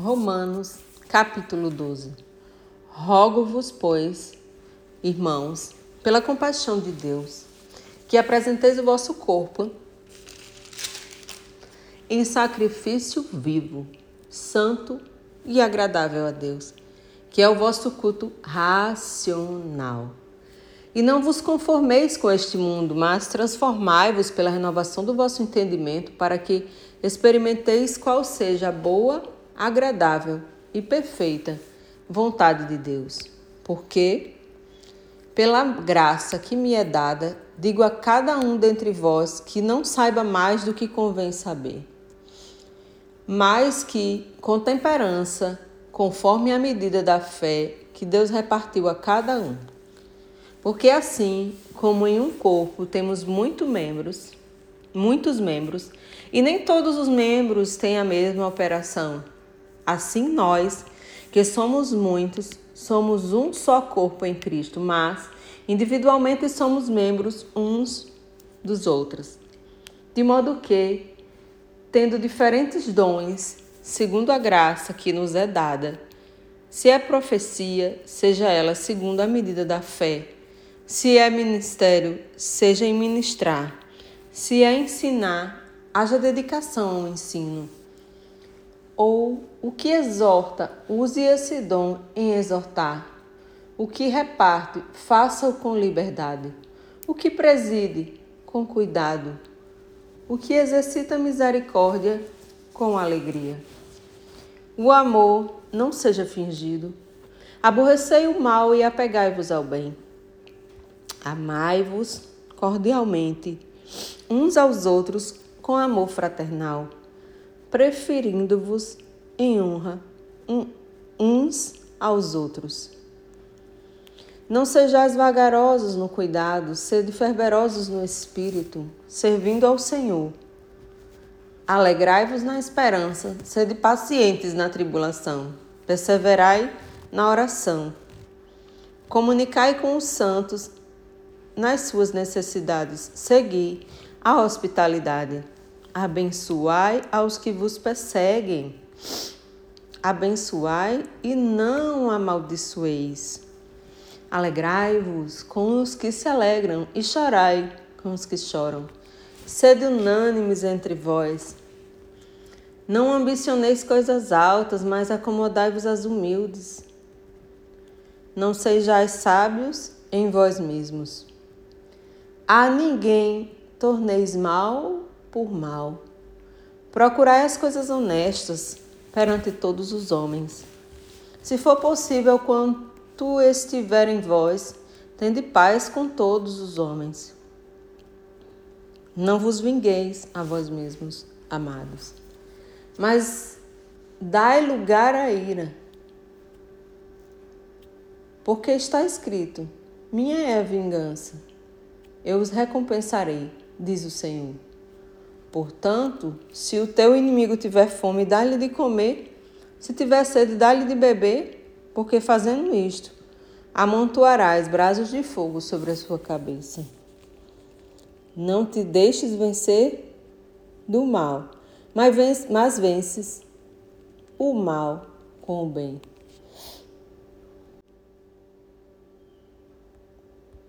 Romanos, capítulo 12. Rogo-vos, pois, irmãos, pela compaixão de Deus, que apresenteis o vosso corpo em sacrifício vivo, santo e agradável a Deus, que é o vosso culto racional. E não vos conformeis com este mundo, mas transformai-vos pela renovação do vosso entendimento, para que experimenteis qual seja a boa, agradável e perfeita vontade de Deus. Porque, pela graça que me é dada, digo a cada um dentre vós que não saiba mais do que convém saber, mas que, com temperança, conforme a medida da fé que Deus repartiu a cada um. Porque assim, como em um corpo temos muitos membros, muitos membros, e nem todos os membros têm a mesma operação. Assim nós, que somos muitos, somos um só corpo em Cristo, mas individualmente somos membros uns dos outros. De modo que, tendo diferentes dons, segundo a graça que nos é dada, se é profecia, seja ela segundo a medida da fé. Se é ministério, seja em ministrar. Se é ensinar, haja dedicação ao ensino ou o que exorta, use esse dom em exortar. O que reparte, faça-o com liberdade. O que preside, com cuidado. O que exercita misericórdia, com alegria. O amor não seja fingido. Aborrecei o mal e apegai-vos ao bem. Amai-vos cordialmente uns aos outros com amor fraternal preferindo-vos em honra uns aos outros. Não sejais vagarosos no cuidado, sede fervorosos no espírito, servindo ao Senhor. Alegrai-vos na esperança, sede pacientes na tribulação, perseverai na oração. Comunicai com os santos nas suas necessidades, segui a hospitalidade. Abençoai aos que vos perseguem. Abençoai e não amaldiçoeis. Alegrai-vos com os que se alegram e chorai com os que choram. Sede unânimes entre vós. Não ambicioneis coisas altas, mas acomodai-vos às humildes. Não sejais sábios em vós mesmos. A ninguém torneis mal por mal. Procurai as coisas honestas perante todos os homens. Se for possível, quanto estiver em vós, tende paz com todos os homens. Não vos vingueis a vós mesmos, amados, mas dai lugar à ira. Porque está escrito: Minha é a vingança, eu os recompensarei, diz o Senhor. Portanto, se o teu inimigo tiver fome, dá-lhe de comer, se tiver sede, dá-lhe de beber, porque fazendo isto, amontoarás brasas de fogo sobre a sua cabeça. Não te deixes vencer do mal, mas vences o mal com o bem.